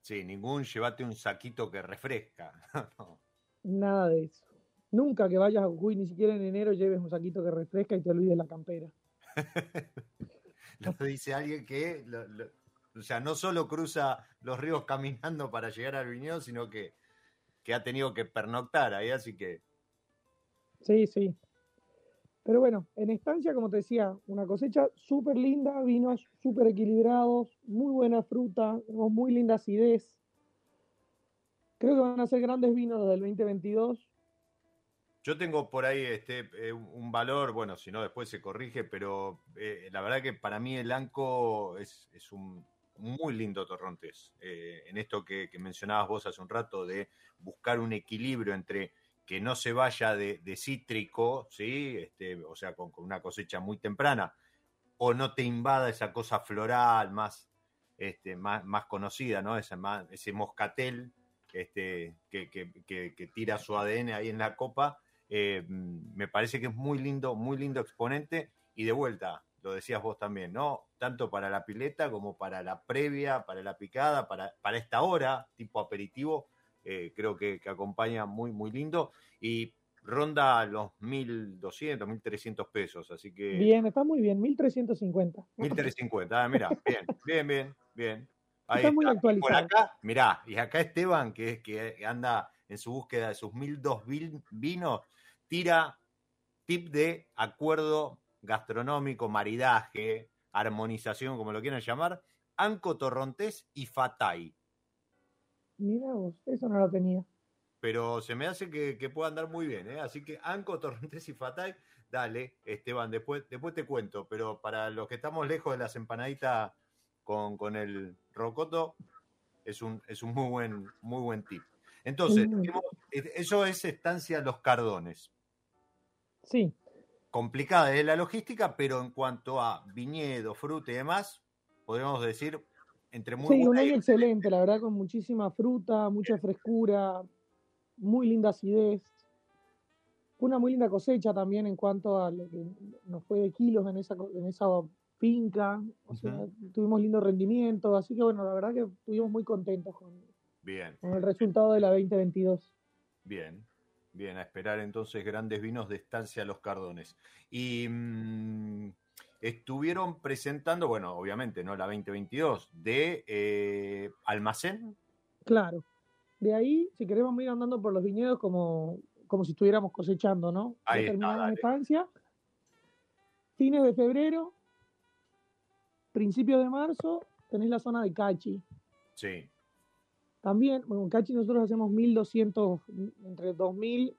Sí, ningún llévate un saquito que refresca. Nada de eso. Nunca que vayas a Jujuy, ni siquiera en enero, lleves un saquito que refresca y te olvides la campera. lo dice alguien que, o sea, no solo cruza los ríos caminando para llegar al viñedo, sino que, que ha tenido que pernoctar ahí, así que... Sí, sí. Pero bueno, en estancia, como te decía, una cosecha súper linda, vinos súper equilibrados, muy buena fruta, muy linda acidez. Creo que van a ser grandes vinos desde el 2022. Yo tengo por ahí este, eh, un valor, bueno, si no después se corrige, pero eh, la verdad que para mí el Anco es, un muy lindo torrontés. Eh, en esto que, mencionabas vos hace un rato de buscar un equilibrio entre que no se vaya de, cítrico, ¿sí? Este, o sea, con, una cosecha muy temprana, o no te invada esa cosa floral más, este, más, más conocida, ¿no? Ese, ese moscatel este, que, que, tira su ADN ahí en la copa. Eh, me parece que es muy lindo, muy lindo exponente. Y de vuelta, lo decías vos también, ¿no? Tanto para la pileta como para la previa, para la picada, para, para esta hora, tipo aperitivo, eh, creo que, acompaña muy, muy lindo. Y ronda los 1.200, 1.300 pesos, así que... Bien, está muy bien, 1.350. 1.350, ah, mira, bien, bien, bien, bien. Ahí está, muy actualizado. Por acá, mirá, y acá Esteban, que, que anda en su búsqueda de sus 1.002 vinos, tira tip de acuerdo gastronómico, maridaje, armonización, como lo quieran llamar, Anco Torrontés y Fatay. Mira vos, eso no lo tenía. Pero se me hace que, pueda andar muy bien, ¿eh? Así que Anco, Torrentes y Fatay, dale, Esteban, después, después te cuento. Pero para los que estamos lejos de las empanaditas con, con el rocoto, es un, es un muy buen, muy buen tip. Entonces, eso es estancia Los Cardones. Sí. Complicada es la logística, pero en cuanto a viñedo, fruta y demás, podemos decir entre muy Sí, un año excelente, la verdad, con muchísima fruta, mucha frescura, muy linda acidez. Una muy linda cosecha también en cuanto a lo que nos fue de kilos en esa, en esa finca. tuvimos lindo rendimiento, así que bueno, la verdad que estuvimos muy contentos con, Bien. con el resultado de la 2022. Bien, bien, a esperar entonces grandes vinos de estancia a los cardones. Y mm, estuvieron presentando, bueno, obviamente, ¿no? La 2022, de eh, almacén. Claro. De ahí, si queremos ir andando por los viñedos como, como si estuviéramos cosechando, ¿no? Ahí está, estancia. Fines de febrero, principios de marzo, tenés la zona de Cachi. Sí. También, bueno, en Cachi nosotros hacemos 1200, entre 2000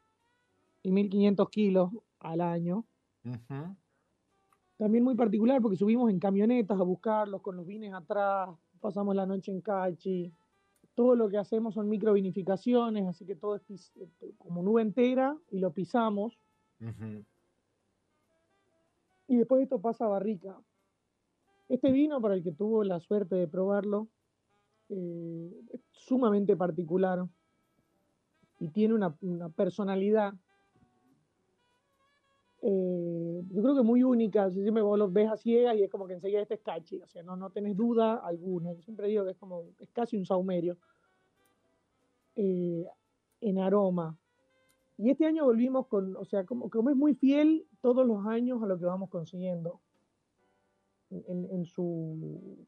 y 1500 kilos al año. También muy particular porque subimos en camionetas a buscarlos con los vines atrás, pasamos la noche en Cachi. Todo lo que hacemos son microvinificaciones, así que todo es como nube entera y lo pisamos. Y después esto pasa a barrica. Este vino, para el que tuvo la suerte de probarlo, eh, sumamente particular y tiene una, una personalidad eh, yo creo que muy única. Si siempre vos los ves a ciegas y es como que enseguida este es cachi, o sea, no, no tenés duda alguna. Yo siempre digo que es como, es casi un saumerio eh, en aroma. Y este año volvimos con, o sea, como, como es muy fiel todos los años a lo que vamos consiguiendo en, en su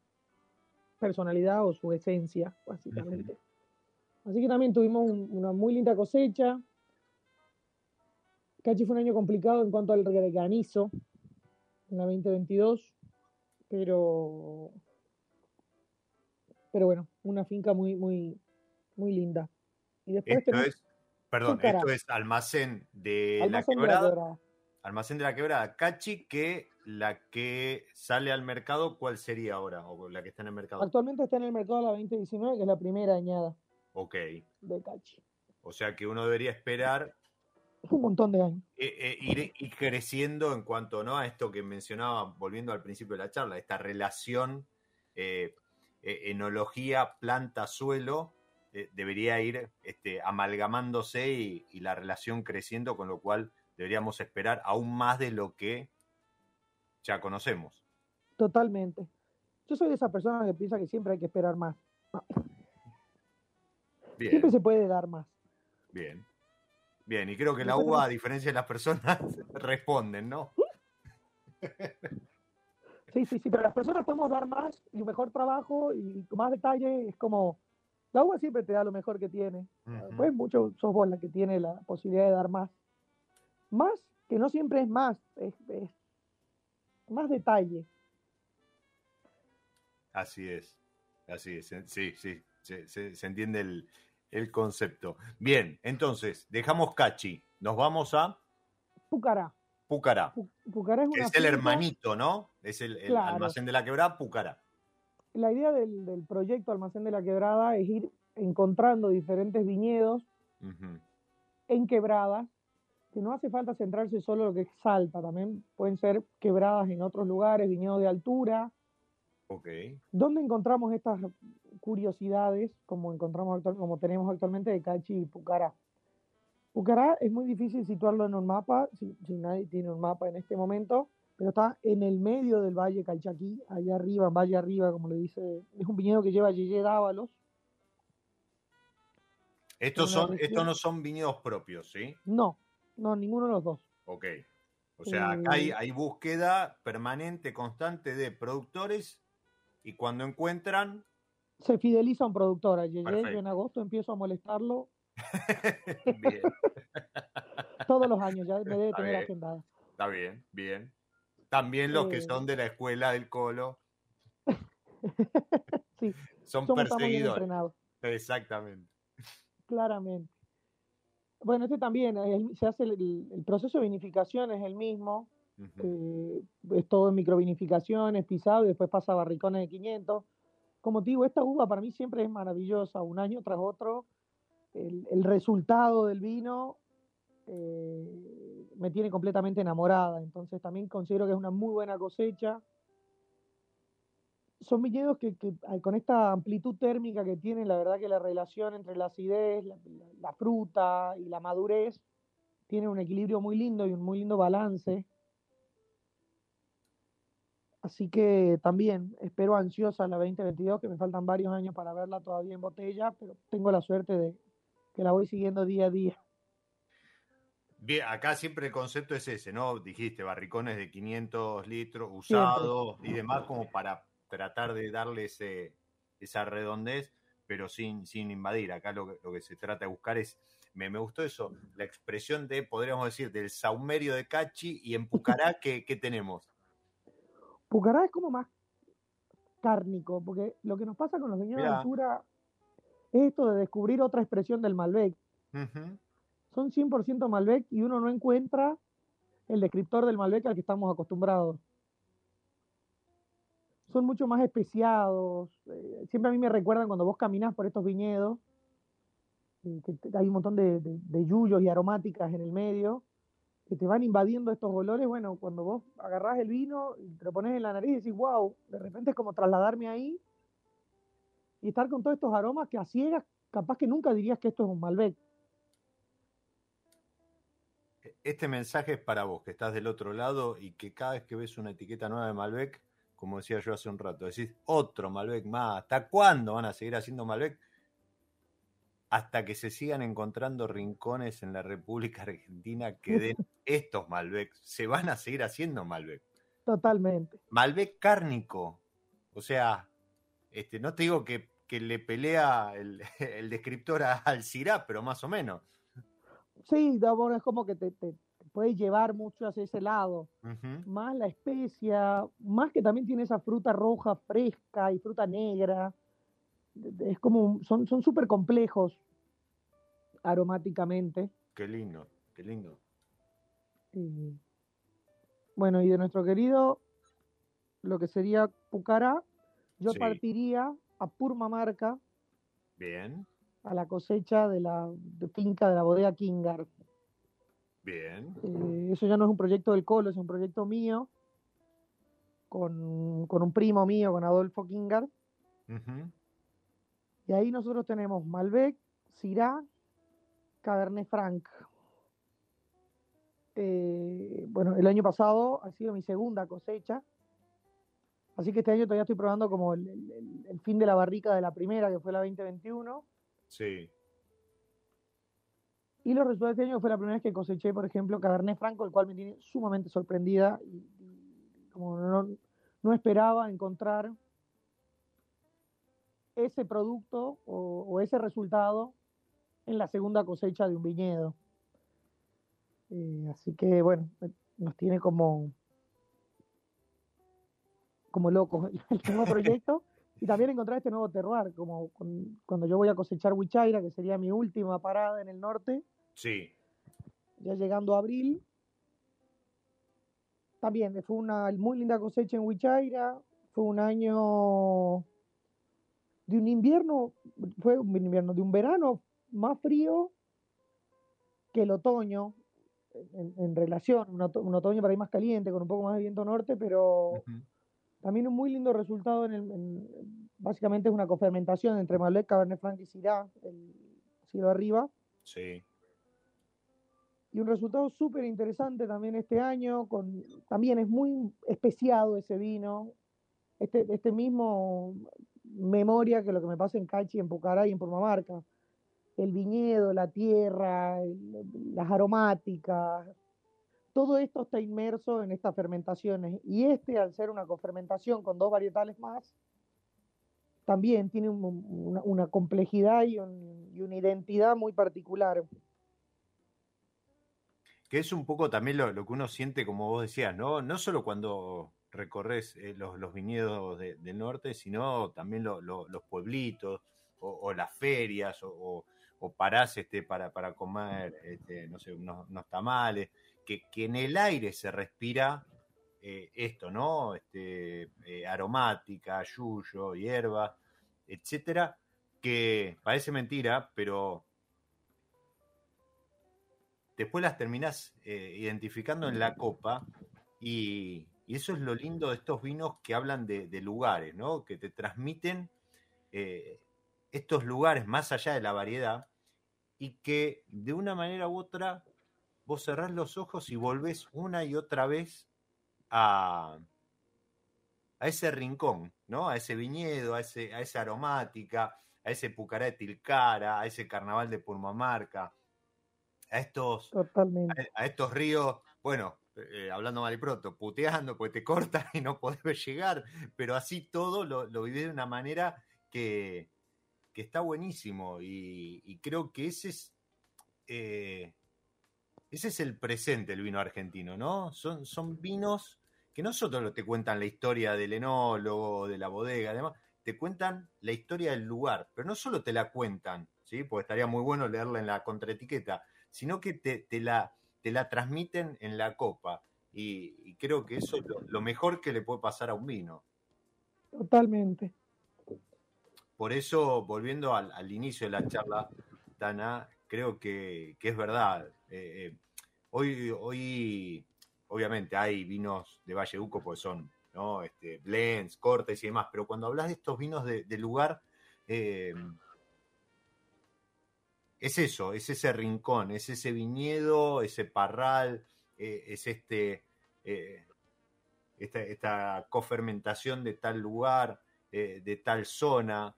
personalidad o su esencia, básicamente. Así que también tuvimos una muy linda cosecha. Cachi fue un año complicado en cuanto al granizo en la 2022, pero pero bueno, una finca muy muy muy linda. Y después esto es, perdón, esto es almacén de la quebrada. Almacén de la quebrada. Cachi, que la que sale al mercado, ¿cuál sería ahora? O la que está en el mercado. Actualmente está en el mercado la 2019, que es la primera añada. Ok. De Cachi. O sea que uno debería esperar un montón de años. Eh, ir, creciendo en cuanto ¿no? a esto que mencionaba, volviendo al principio de la charla, esta relación enología, planta, suelo, debería ir este, amalgamándose y, y, la relación creciendo, con lo cual deberíamos esperar aún más de lo que ya conocemos. Totalmente. Yo soy de esa persona que piensa que siempre hay que esperar más. Siempre se puede dar más. Bien. Bien, y creo que la uva, a diferencia de las personas, responden, ¿no? Sí, sí, sí, pero las personas podemos dar más y un mejor trabajo y con más detalle. Es como, la uva siempre te da lo mejor que tiene. Pues mucho sos vos la que tiene la posibilidad de dar más. Más, que no siempre es más, es más detalle. Así es, así es, sí, sí, se, entiende el, concepto. Bien, entonces, dejamos Cachi, nos vamos a... Pucará. Pucará. Pucará es, el hermanito, ¿no? Es el, almacén de la quebrada, Pucará. La idea del, proyecto Almacén de la Quebrada es ir encontrando diferentes viñedos en quebradas que no hace falta centrarse solo en lo que es Salta, también pueden ser quebradas en otros lugares, viñedos de altura. Ok. ¿Dónde encontramos estas curiosidades como encontramos como tenemos actualmente de Cachi y Pucará? Pucará es muy difícil situarlo en un mapa, si, nadie tiene un mapa en este momento, pero está en el medio del Valle Calchaquí, allá arriba, en Valle Arriba, como le dice, es un viñedo que lleva Yeye Dávalos. Estos, son, estos no son viñedos propios, ¿sí? No, no, ninguno de los dos. Ok. O sea, acá hay, eh, hay búsqueda permanente, constante de productores y cuando encuentran... Se fideliza un productor. Yo en agosto empiezo a molestarlo. bien. Todos los años, ya me debe tener agendada. Está bien, bien. También los que eh. son de la escuela del Colo. sí. Son perseguidores. Exactamente. Claramente. Bueno, este también, se hace el, proceso de vinificación es el mismo, es todo en microvinificaciones, pisado y después pasa a barricones de 500. Como te digo, esta uva para mí siempre es maravillosa, un año tras otro, el, resultado del vino eh, me tiene completamente enamorada, entonces también considero que es una muy buena cosecha son viñedos que, con esta amplitud térmica que tienen, la verdad que la relación entre la acidez, la, fruta y la madurez tiene un equilibrio muy lindo y un muy lindo balance. Así que también espero ansiosa la 2022, que me faltan varios años para verla todavía en botella, pero tengo la suerte de que la voy siguiendo día a día. Bien, acá siempre el concepto es ese, ¿no? Dijiste, barricones de 500 litros usados y demás como para tratar de darle esa redondez, pero sin, sin invadir. Acá lo, que se trata de buscar es, me, gustó eso, la expresión de, podríamos decir, del saumerio de Cachi y en Pucará, ¿qué, tenemos? Pucará es como más cárnico, porque lo que nos pasa con los viñedos de altura es esto de descubrir otra expresión del Malbec. Son 100% Malbec y uno no encuentra el descriptor del Malbec al que estamos acostumbrados son mucho más especiados. Eh, siempre a mí me recuerdan cuando vos caminás por estos viñedos, que hay un montón de, de, yuyos y aromáticas en el medio, que te van invadiendo estos olores. Bueno, cuando vos agarrás el vino te lo pones en la nariz y decís, wow, de repente es como trasladarme ahí y estar con todos estos aromas que a ciegas capaz que nunca dirías que esto es un Malbec. Este mensaje es para vos, que estás del otro lado y que cada vez que ves una etiqueta nueva de Malbec, como decía yo hace un rato, decís otro Malbec más, ¿hasta cuándo van a seguir haciendo Malbec? Hasta que se sigan encontrando rincones en la República Argentina que den estos Malbec, se van a seguir haciendo Malbec. Totalmente. Malbec cárnico, o sea, este, no te digo que, le pelea el, descriptor al Cirá, pero más o menos. Sí, es como que te, puede llevar mucho hacia ese lado. Más la especia, más que también tiene esa fruta roja fresca y fruta negra. Es como, son súper complejos aromáticamente. Qué lindo, qué lindo. bueno, y de nuestro querido, lo que sería Pucará, yo partiría a Purmamarca. Bien. a la cosecha de la finca de la bodega Kingar. Bien. Eh, eso ya no es un proyecto del Colo, es un proyecto mío, con, un primo mío, con Adolfo Kingar. Y ahí nosotros tenemos Malbec, Syrah, Cabernet Franc. Eh, bueno, el año pasado ha sido mi segunda cosecha. Así que este año todavía estoy probando como el, el fin de la barrica de la primera, que fue la 2021. Sí. Y los resultados de este año fue la primera vez que coseché, por ejemplo, Cabernet Franco, el cual me tiene sumamente sorprendida y, como no, esperaba encontrar ese producto o, ese resultado en la segunda cosecha de un viñedo. Eh, así que bueno, nos tiene como como locos el nuevo proyecto y también encontrar este nuevo terroir, como cuando yo voy a cosechar Huichaira, que sería mi última parada en el norte, Sí. Ya llegando a abril. También fue una muy linda cosecha en Huichaira. Fue un año de un invierno, fue un invierno, de un verano más frío que el otoño, en, relación, un, otoño para ahí más caliente, con un poco más de viento norte, pero también un muy lindo resultado en el, básicamente es una cofermentación entre Malbec, Cabernet Franc y Syrah, el cielo arriba. Sí y un resultado súper interesante también este año, con, también es muy especiado ese vino, este, este mismo memoria que lo que me pasa en Cachi, en Pucará y en Purmamarca, el viñedo, la tierra, las aromáticas, todo esto está inmerso en estas fermentaciones. Y este al ser una cofermentación con dos varietales más, también tiene una, complejidad y, y una identidad muy particular que es un poco también lo, que uno siente, como vos decías, ¿no? No solo cuando recorres eh, los, viñedos del norte, sino también los pueblitos o, las ferias o, parás este, para, para comer, este, no sé, unos, tamales, que, en el aire se respira eh, esto, ¿no? Este, eh, aromática, yuyo, hierba, etcétera, que parece mentira, pero después las terminás eh, identificando en la copa y, eso es lo lindo de estos vinos que hablan de, lugares, ¿no? Que te transmiten eh, estos lugares más allá de la variedad y que de una manera u otra vos cerrás los ojos y volvés una y otra vez a, a ese rincón, ¿no? A ese viñedo, a, ese, esa aromática, a ese Pucará de Tilcara, a ese carnaval de Purmamarca, a estos, A, estos ríos, bueno, eh, hablando mal y pronto, puteando, pues te cortan y no podés llegar, pero así todo lo, lo de una manera que, está buenísimo y, creo que ese es, eh, ese es el presente el vino argentino, ¿no? Son, son vinos que no solo te cuentan la historia del enólogo, de la bodega, además, te cuentan la historia del lugar, pero no solo te la cuentan, ¿sí? Porque estaría muy bueno leerla en la contraetiqueta, sino que te, la, te la transmiten en la copa. Y, creo que eso es lo, mejor que le puede pasar a un vino. Totalmente. Por eso, volviendo al, inicio de la charla, Tana, creo que, es verdad. Eh, eh, hoy, hoy, obviamente, hay vinos de Valle Uco, pues son ¿no? este, blends, cortes y demás, pero cuando hablas de estos vinos de, lugar, eh, es eso, es ese rincón, es ese viñedo, ese parral, eh, es este, eh, esta, cofermentación de tal lugar, eh, de tal zona.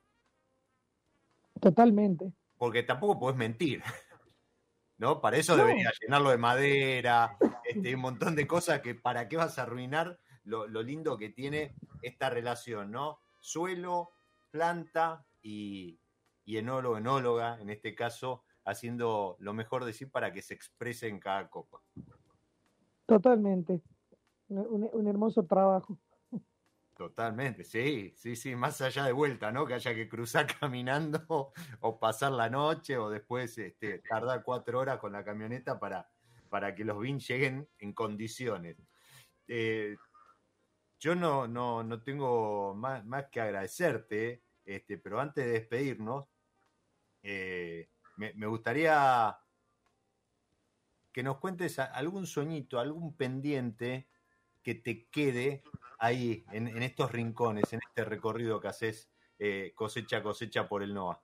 Totalmente. Porque tampoco puedes mentir. ¿No? Para eso debería llenarlo de madera, este, un montón de cosas que para qué vas a arruinar lo, lo lindo que tiene esta relación, ¿no? Suelo, planta y, y enólogo, enóloga, en este caso, haciendo lo mejor de sí para que se exprese en cada copa. Totalmente. Un, hermoso trabajo. Totalmente, sí, sí, sí, más allá de vuelta, ¿no? Que haya que cruzar caminando o pasar la noche o después este, tardar cuatro horas con la camioneta para, para que los vins lleguen en condiciones. Eh, yo no, no, no tengo más, más, que agradecerte, este, pero antes de despedirnos, eh, me, gustaría que nos cuentes algún sueñito, algún pendiente que te quede ahí, en, estos rincones, en este recorrido que haces eh, cosecha cosecha por el NOA.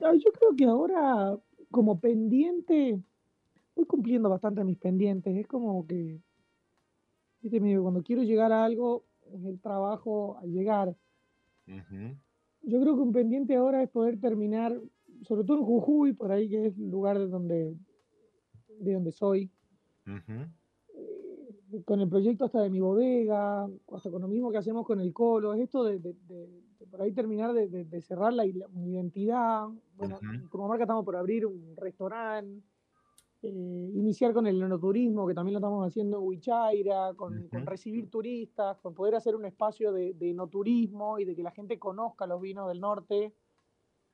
Ah, yo creo que ahora, como pendiente, voy cumpliendo bastante mis pendientes. Es como que, cuando quiero llegar a algo, es el trabajo al llegar. Yo creo que un pendiente ahora es poder terminar, sobre todo en Jujuy, por ahí que es el lugar de donde, de donde soy. Con el proyecto hasta de mi bodega, hasta con lo mismo que hacemos con el colo, es esto de, por ahí terminar de, cerrar la, identidad. Bueno, como marca estamos por abrir un restaurante, eh, iniciar con el enoturismo, que también lo estamos haciendo en Huichaira, con, recibir turistas, con poder hacer un espacio de, enoturismo y de que la gente conozca los vinos del norte,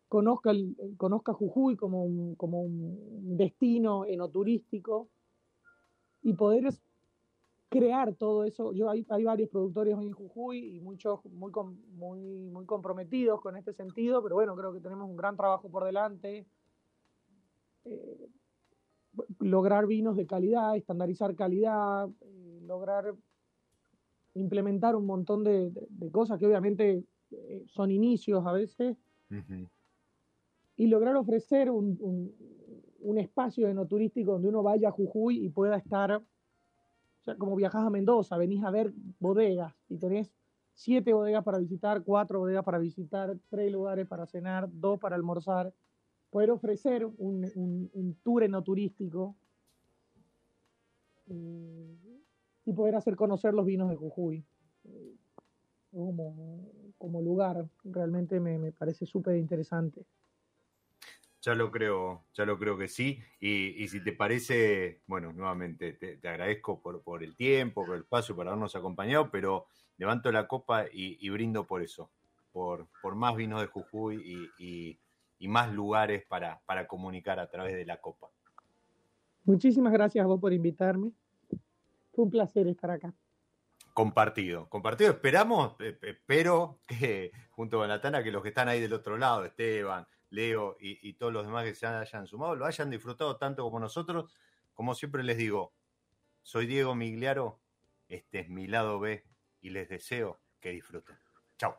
conozca, el, conozca Jujuy como un, como un destino enoturístico y poder crear todo eso. Yo hay, hay varios productores hoy en Jujuy y muchos muy, muy, muy comprometidos con este sentido, pero bueno, creo que tenemos un gran trabajo por delante. Eh, lograr vinos de calidad, estandarizar calidad, eh, lograr implementar un montón de, cosas que obviamente eh, son inicios a veces, y lograr ofrecer un, un, un espacio enoturístico donde uno vaya a Jujuy y pueda estar o sea, como viajas a Mendoza, venís a ver bodegas y tenés siete bodegas para visitar, cuatro bodegas para visitar, tres lugares para cenar, dos para almorzar. Poder ofrecer un, un, tour enoturístico eh, y poder hacer conocer los vinos de Jujuy eh, como, como lugar. Realmente me, me parece súper interesante. Ya lo creo, ya lo creo que sí. Y, si te parece, bueno, nuevamente te, agradezco por, el tiempo, por el espacio, por habernos acompañado, pero levanto la copa y, brindo por eso, por, por, más vinos de Jujuy y, más lugares para, para comunicar a través de la copa. Muchísimas gracias a vos por invitarme. Fue un placer estar acá. Compartido, compartido. Esperamos, eh, espero que junto con la Tana, que los que están ahí del otro lado, Esteban, Leo y, todos los demás que se hayan sumado, lo hayan disfrutado tanto como nosotros. Como siempre les digo, soy Diego Migliaro, este es mi lado B y les deseo que disfruten. Chao.